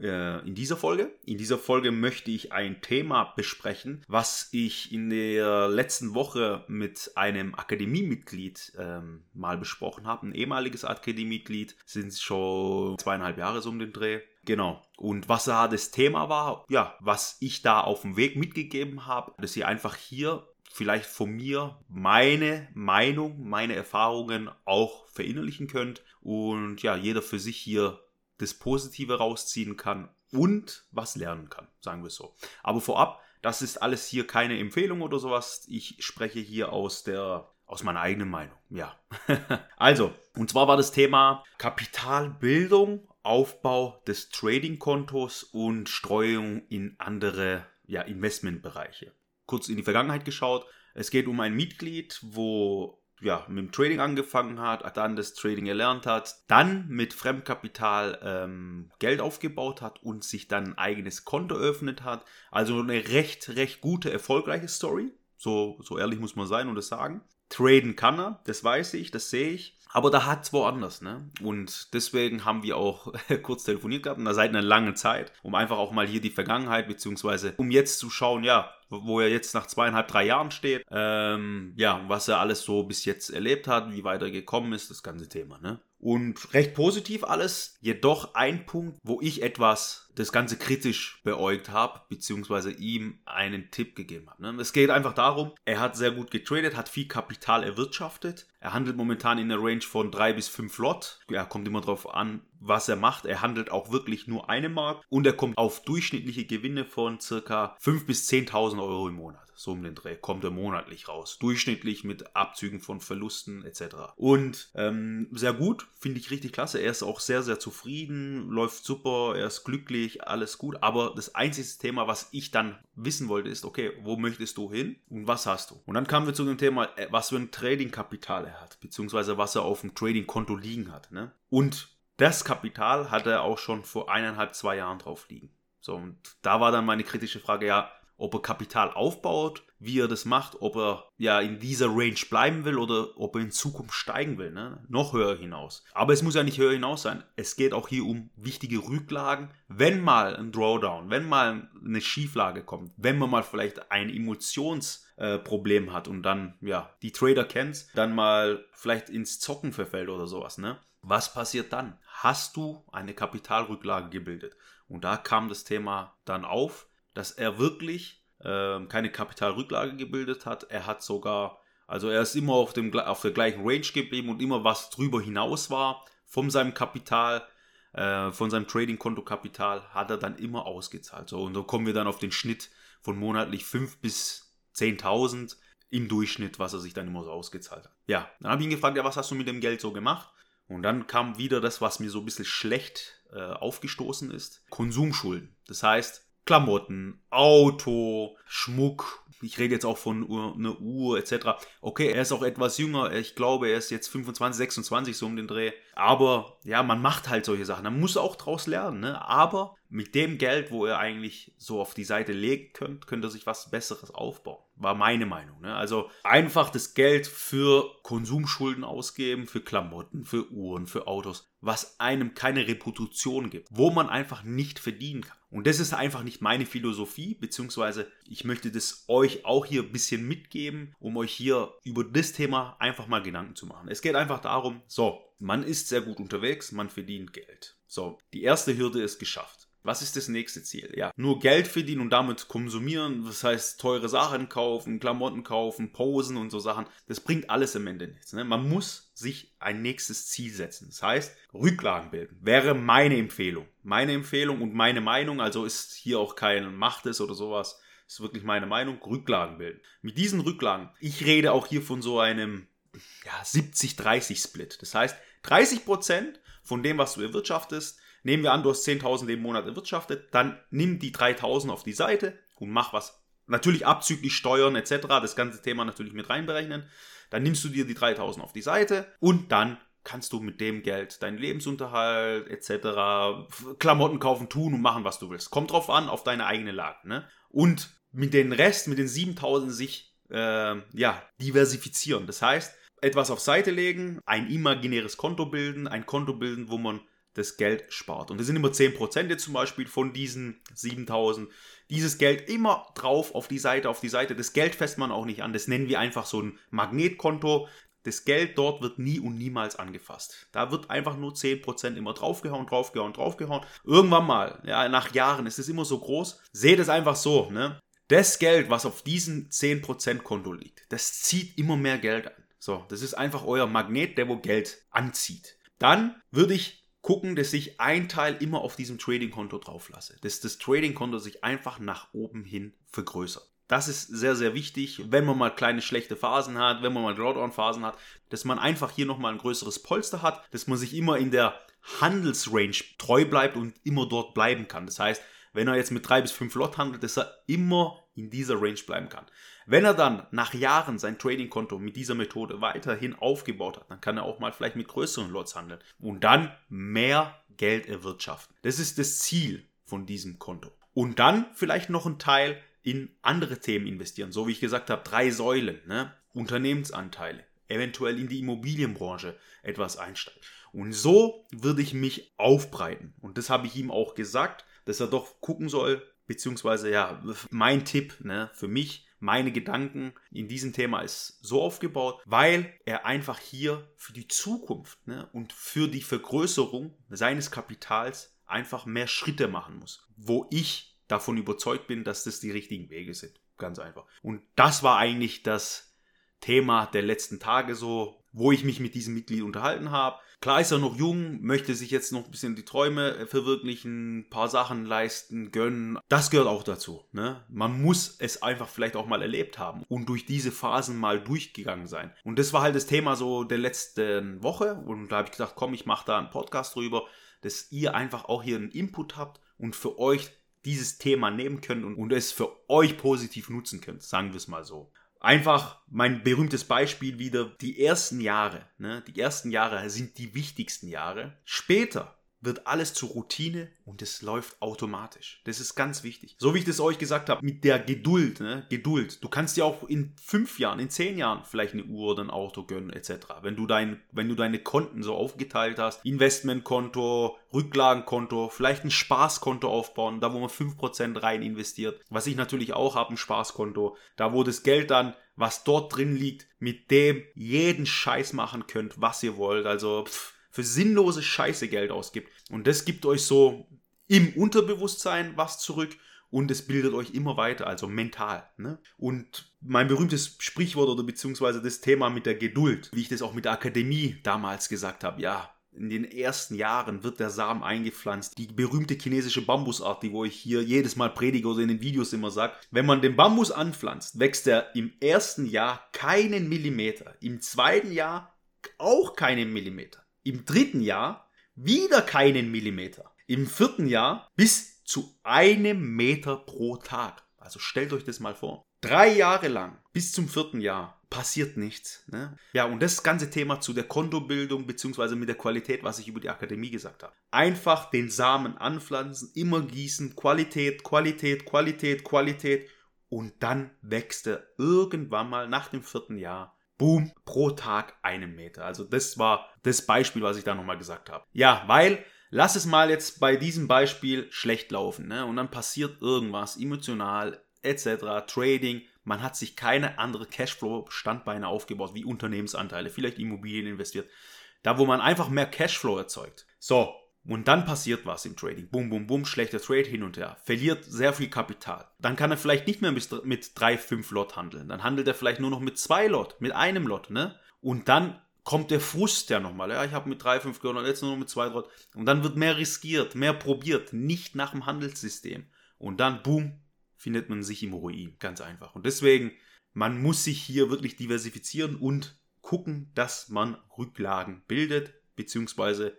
in dieser Folge? In dieser Folge möchte ich ein Thema besprechen, was ich in der letzten Woche mit einem Akademiemitglied ähm, mal besprochen habe. Ein ehemaliges Akademiemitglied, sind schon zweieinhalb Jahre so um den Dreh. Genau. Und was da das Thema war, ja, was ich da auf dem Weg mitgegeben habe, dass ihr einfach hier vielleicht von mir meine Meinung, meine Erfahrungen auch verinnerlichen könnt und ja, jeder für sich hier das Positive rausziehen kann und was lernen kann, sagen wir so. Aber vorab, das ist alles hier keine Empfehlung oder sowas. Ich spreche hier aus der aus meiner eigenen Meinung. Ja. also, und zwar war das Thema Kapitalbildung, Aufbau des Trading-Kontos und Streuung in andere ja, Investmentbereiche. Kurz in die Vergangenheit geschaut. Es geht um ein Mitglied, wo ja, mit dem Trading angefangen hat, dann das Trading erlernt hat, dann mit Fremdkapital ähm, Geld aufgebaut hat und sich dann ein eigenes Konto eröffnet hat. Also eine recht, recht gute, erfolgreiche Story. So, so ehrlich muss man sein und das sagen. Traden kann er, das weiß ich, das sehe ich. Aber da hat es woanders, ne? Und deswegen haben wir auch kurz telefoniert gehabt, und da seit einer langen Zeit, um einfach auch mal hier die Vergangenheit, beziehungsweise um jetzt zu schauen, ja, wo er jetzt nach zweieinhalb, drei Jahren steht, ähm, ja, was er alles so bis jetzt erlebt hat, wie weit er gekommen ist, das ganze Thema, ne? Und recht positiv alles, jedoch ein Punkt, wo ich etwas das Ganze kritisch beäugt habe, beziehungsweise ihm einen Tipp gegeben habe. Ne? Es geht einfach darum, er hat sehr gut getradet, hat viel Kapital erwirtschaftet. Er handelt momentan in der Range von drei bis fünf Lot. Ja, kommt immer darauf an, was er macht. Er handelt auch wirklich nur eine Mark und er kommt auf durchschnittliche Gewinne von circa 5.000 bis 10.000 Euro im Monat so um den Dreh, kommt er monatlich raus. Durchschnittlich mit Abzügen von Verlusten etc. Und ähm, sehr gut, finde ich richtig klasse. Er ist auch sehr, sehr zufrieden, läuft super, er ist glücklich, alles gut. Aber das einzige Thema, was ich dann wissen wollte, ist, okay, wo möchtest du hin und was hast du? Und dann kamen wir zu dem Thema, äh, was für ein Trading-Kapital er hat, beziehungsweise was er auf dem Trading-Konto liegen hat. Ne? Und das Kapital hat er auch schon vor eineinhalb, zwei Jahren drauf liegen. So, und da war dann meine kritische Frage, ja, ob er Kapital aufbaut, wie er das macht, ob er ja in dieser Range bleiben will oder ob er in Zukunft steigen will, ne? noch höher hinaus. Aber es muss ja nicht höher hinaus sein. Es geht auch hier um wichtige Rücklagen. Wenn mal ein Drawdown, wenn mal eine Schieflage kommt, wenn man mal vielleicht ein Emotionsproblem äh, hat und dann, ja, die Trader kennt, dann mal vielleicht ins Zocken verfällt oder sowas, ne? Was passiert dann? Hast du eine Kapitalrücklage gebildet? Und da kam das Thema dann auf, dass er wirklich äh, keine Kapitalrücklage gebildet hat. Er hat sogar, also er ist immer auf, dem, auf der gleichen Range geblieben und immer was drüber hinaus war von seinem Kapital, äh, von seinem Trading-Konto-Kapital, hat er dann immer ausgezahlt. So, und so kommen wir dann auf den Schnitt von monatlich 5 bis 10.000 im Durchschnitt, was er sich dann immer so ausgezahlt hat. Ja, dann habe ich ihn gefragt, ja, was hast du mit dem Geld so gemacht? Und dann kam wieder das, was mir so ein bisschen schlecht äh, aufgestoßen ist. Konsumschulden. Das heißt, Klamotten, Auto, Schmuck. Ich rede jetzt auch von Uhr, eine Uhr etc. Okay, er ist auch etwas jünger. Ich glaube, er ist jetzt 25, 26 so um den Dreh. Aber ja, man macht halt solche Sachen. Man muss auch draus lernen. Ne? Aber mit dem Geld, wo er eigentlich so auf die Seite legen könnte, könnte er sich was Besseres aufbauen. War meine Meinung. Ne? Also einfach das Geld für Konsumschulden ausgeben, für Klamotten, für Uhren, für Autos, was einem keine Reputation gibt, wo man einfach nicht verdienen kann. Und das ist einfach nicht meine Philosophie, beziehungsweise ich möchte das euch auch hier ein bisschen mitgeben, um euch hier über das Thema einfach mal Gedanken zu machen. Es geht einfach darum, so, man ist sehr gut unterwegs, man verdient Geld. So, die erste Hürde ist geschafft. Was ist das nächste Ziel? Ja, nur Geld verdienen und damit konsumieren, das heißt teure Sachen kaufen, Klamotten kaufen, Posen und so Sachen, das bringt alles im Ende nichts. Ne? Man muss sich ein nächstes Ziel setzen. Das heißt, Rücklagen bilden wäre meine Empfehlung. Meine Empfehlung und meine Meinung, also ist hier auch kein Macht es oder sowas, ist wirklich meine Meinung, Rücklagen bilden. Mit diesen Rücklagen, ich rede auch hier von so einem ja, 70-30-Split. Das heißt, 30% von dem, was du erwirtschaftest, Nehmen wir an, du hast 10.000 im Monat erwirtschaftet, dann nimm die 3.000 auf die Seite und mach was. Natürlich abzüglich Steuern etc., das ganze Thema natürlich mit reinberechnen. Dann nimmst du dir die 3.000 auf die Seite und dann kannst du mit dem Geld deinen Lebensunterhalt etc., Klamotten kaufen, tun und machen, was du willst. Kommt drauf an, auf deine eigene Lage. Ne? Und mit den Rest, mit den 7000 sich äh, ja, diversifizieren. Das heißt, etwas auf Seite legen, ein imaginäres Konto bilden, ein Konto bilden, wo man das Geld spart. Und das sind immer 10% jetzt zum Beispiel von diesen 7000. Dieses Geld immer drauf auf die Seite, auf die Seite. Das Geld fässt man auch nicht an. Das nennen wir einfach so ein Magnetkonto. Das Geld dort wird nie und niemals angefasst. Da wird einfach nur 10% immer draufgehauen, draufgehauen, draufgehauen. Irgendwann mal, ja, nach Jahren ist es immer so groß. Seht es einfach so, ne? Das Geld, was auf diesem 10% Konto liegt, das zieht immer mehr Geld an. So, das ist einfach euer Magnet, der wo Geld anzieht. Dann würde ich gucken, dass ich ein Teil immer auf diesem Trading-Konto drauf lasse. Dass das Trading-Konto sich einfach nach oben hin vergrößert. Das ist sehr, sehr wichtig, wenn man mal kleine schlechte Phasen hat, wenn man mal Drawdown-Phasen hat, dass man einfach hier nochmal ein größeres Polster hat, dass man sich immer in der Handelsrange treu bleibt und immer dort bleiben kann. Das heißt, wenn er jetzt mit drei bis fünf Lot handelt, dass er immer in dieser Range bleiben kann. Wenn er dann nach Jahren sein Trading-Konto mit dieser Methode weiterhin aufgebaut hat, dann kann er auch mal vielleicht mit größeren Lots handeln und dann mehr Geld erwirtschaften. Das ist das Ziel von diesem Konto. Und dann vielleicht noch ein Teil in andere Themen investieren. So wie ich gesagt habe, drei Säulen, ne? Unternehmensanteile, eventuell in die Immobilienbranche etwas einsteigen. Und so würde ich mich aufbreiten. Und das habe ich ihm auch gesagt, dass er doch gucken soll, beziehungsweise ja, mein Tipp ne, für mich, meine Gedanken in diesem Thema ist so aufgebaut, weil er einfach hier für die Zukunft ne, und für die Vergrößerung seines Kapitals einfach mehr Schritte machen muss, wo ich davon überzeugt bin, dass das die richtigen Wege sind. Ganz einfach. Und das war eigentlich das Thema der letzten Tage so, wo ich mich mit diesem Mitglied unterhalten habe. Klar ist er noch jung, möchte sich jetzt noch ein bisschen die Träume äh, verwirklichen, ein paar Sachen leisten, gönnen. Das gehört auch dazu. Ne? Man muss es einfach vielleicht auch mal erlebt haben und durch diese Phasen mal durchgegangen sein. Und das war halt das Thema so der letzten Woche. Und da habe ich gedacht, komm, ich mache da einen Podcast drüber, dass ihr einfach auch hier einen Input habt und für euch dieses Thema nehmen könnt und, und es für euch positiv nutzen könnt, sagen wir es mal so. Einfach mein berühmtes Beispiel wieder, die ersten Jahre, ne? die ersten Jahre sind die wichtigsten Jahre. Später wird alles zur Routine und es läuft automatisch. Das ist ganz wichtig. So wie ich das euch gesagt habe, mit der Geduld, ne? Geduld. Du kannst dir auch in fünf Jahren, in zehn Jahren vielleicht eine Uhr oder ein Auto gönnen, etc. Wenn du, dein, wenn du deine Konten so aufgeteilt hast, Investmentkonto, Rücklagenkonto, vielleicht ein Spaßkonto aufbauen, da wo man 5% rein investiert. Was ich natürlich auch habe, ein Spaßkonto. Da wo das Geld dann was dort drin liegt, mit dem jeden Scheiß machen könnt, was ihr wollt. Also pff, für sinnlose Scheiße Geld ausgibt. Und das gibt euch so im Unterbewusstsein was zurück und es bildet euch immer weiter, also mental. Ne? Und mein berühmtes Sprichwort oder beziehungsweise das Thema mit der Geduld, wie ich das auch mit der Akademie damals gesagt habe, ja, in den ersten Jahren wird der Samen eingepflanzt. Die berühmte chinesische Bambusart, die wo ich hier jedes Mal predige oder in den Videos immer sage. Wenn man den Bambus anpflanzt, wächst er im ersten Jahr keinen Millimeter. Im zweiten Jahr auch keinen Millimeter. Im dritten Jahr wieder keinen Millimeter. Im vierten Jahr bis zu einem Meter pro Tag. Also stellt euch das mal vor. Drei Jahre lang, bis zum vierten Jahr, passiert nichts. Ne? Ja, und das ganze Thema zu der Kontobildung beziehungsweise mit der Qualität, was ich über die Akademie gesagt habe. Einfach den Samen anpflanzen, immer gießen, Qualität, Qualität, Qualität, Qualität. Und dann wächst er irgendwann mal nach dem vierten Jahr boom, pro Tag einen Meter. Also das war das Beispiel, was ich da nochmal gesagt habe. Ja, weil lass es mal jetzt bei diesem Beispiel schlecht laufen. Ne? Und dann passiert irgendwas emotional etc. Trading. Man hat sich keine andere Cashflow-Standbeine aufgebaut, wie Unternehmensanteile, vielleicht Immobilien investiert. Da, wo man einfach mehr Cashflow erzeugt. So, und dann passiert was im Trading. Bum, bum, bum, schlechter Trade hin und her. Verliert sehr viel Kapital. Dann kann er vielleicht nicht mehr mit 3, 5 Lot handeln. Dann handelt er vielleicht nur noch mit 2 Lot, mit einem Lot, ne? Und dann kommt der Frust ja nochmal. Ja, ich habe mit 3, 5 gewonnen, jetzt nur noch mit 2 Lot. Und dann wird mehr riskiert, mehr probiert, nicht nach dem Handelssystem. Und dann, boom, findet man sich im Ruin. Ganz einfach. Und deswegen, man muss sich hier wirklich diversifizieren und gucken, dass man Rücklagen bildet, beziehungsweise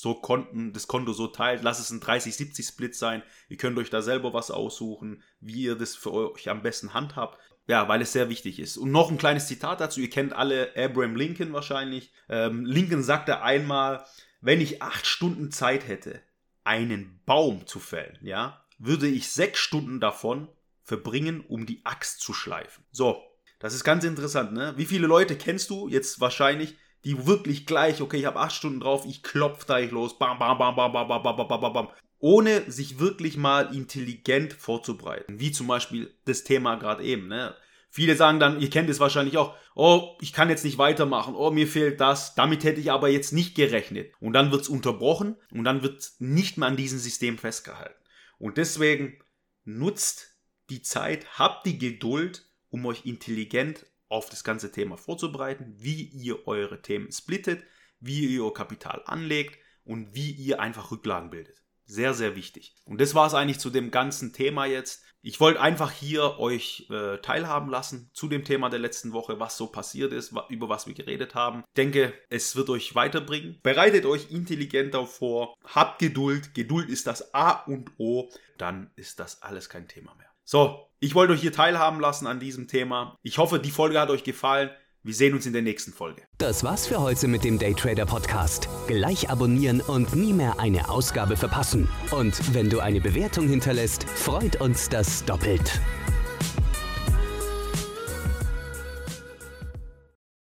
so Konten, das Konto so teilt. Lass es ein 30-70-Split sein. Ihr könnt euch da selber was aussuchen, wie ihr das für euch am besten handhabt. Ja, weil es sehr wichtig ist. Und noch ein kleines Zitat dazu. Ihr kennt alle Abraham Lincoln wahrscheinlich. Ähm, Lincoln sagte einmal, wenn ich acht Stunden Zeit hätte, einen Baum zu fällen, ja, würde ich sechs Stunden davon verbringen, um die Axt zu schleifen. So, das ist ganz interessant, ne? Wie viele Leute kennst du jetzt wahrscheinlich, die wirklich gleich, okay, ich habe acht Stunden drauf, ich klopf da ich los, bam, bam, bam, bam, bam, bam, bam, bam, bam, bam, ohne sich wirklich mal intelligent vorzubereiten. Wie zum Beispiel das Thema gerade eben, ne? Viele sagen dann, ihr kennt es wahrscheinlich auch, oh, ich kann jetzt nicht weitermachen, oh, mir fehlt das, damit hätte ich aber jetzt nicht gerechnet. Und dann wird es unterbrochen und dann wird nicht mehr an diesem System festgehalten. Und deswegen nutzt die Zeit, habt die Geduld, um euch intelligent auf das ganze Thema vorzubereiten, wie ihr eure Themen splittet, wie ihr euer Kapital anlegt und wie ihr einfach Rücklagen bildet. Sehr, sehr wichtig. Und das war es eigentlich zu dem ganzen Thema jetzt. Ich wollte einfach hier euch äh, teilhaben lassen zu dem Thema der letzten Woche, was so passiert ist, über was wir geredet haben. Ich denke, es wird euch weiterbringen. Bereitet euch intelligent darauf vor. Habt Geduld. Geduld ist das A und O. Dann ist das alles kein Thema mehr. So, ich wollte euch hier teilhaben lassen an diesem Thema. Ich hoffe, die Folge hat euch gefallen. Wir sehen uns in der nächsten Folge. Das war's für heute mit dem Daytrader Podcast. Gleich abonnieren und nie mehr eine Ausgabe verpassen. Und wenn du eine Bewertung hinterlässt, freut uns das doppelt.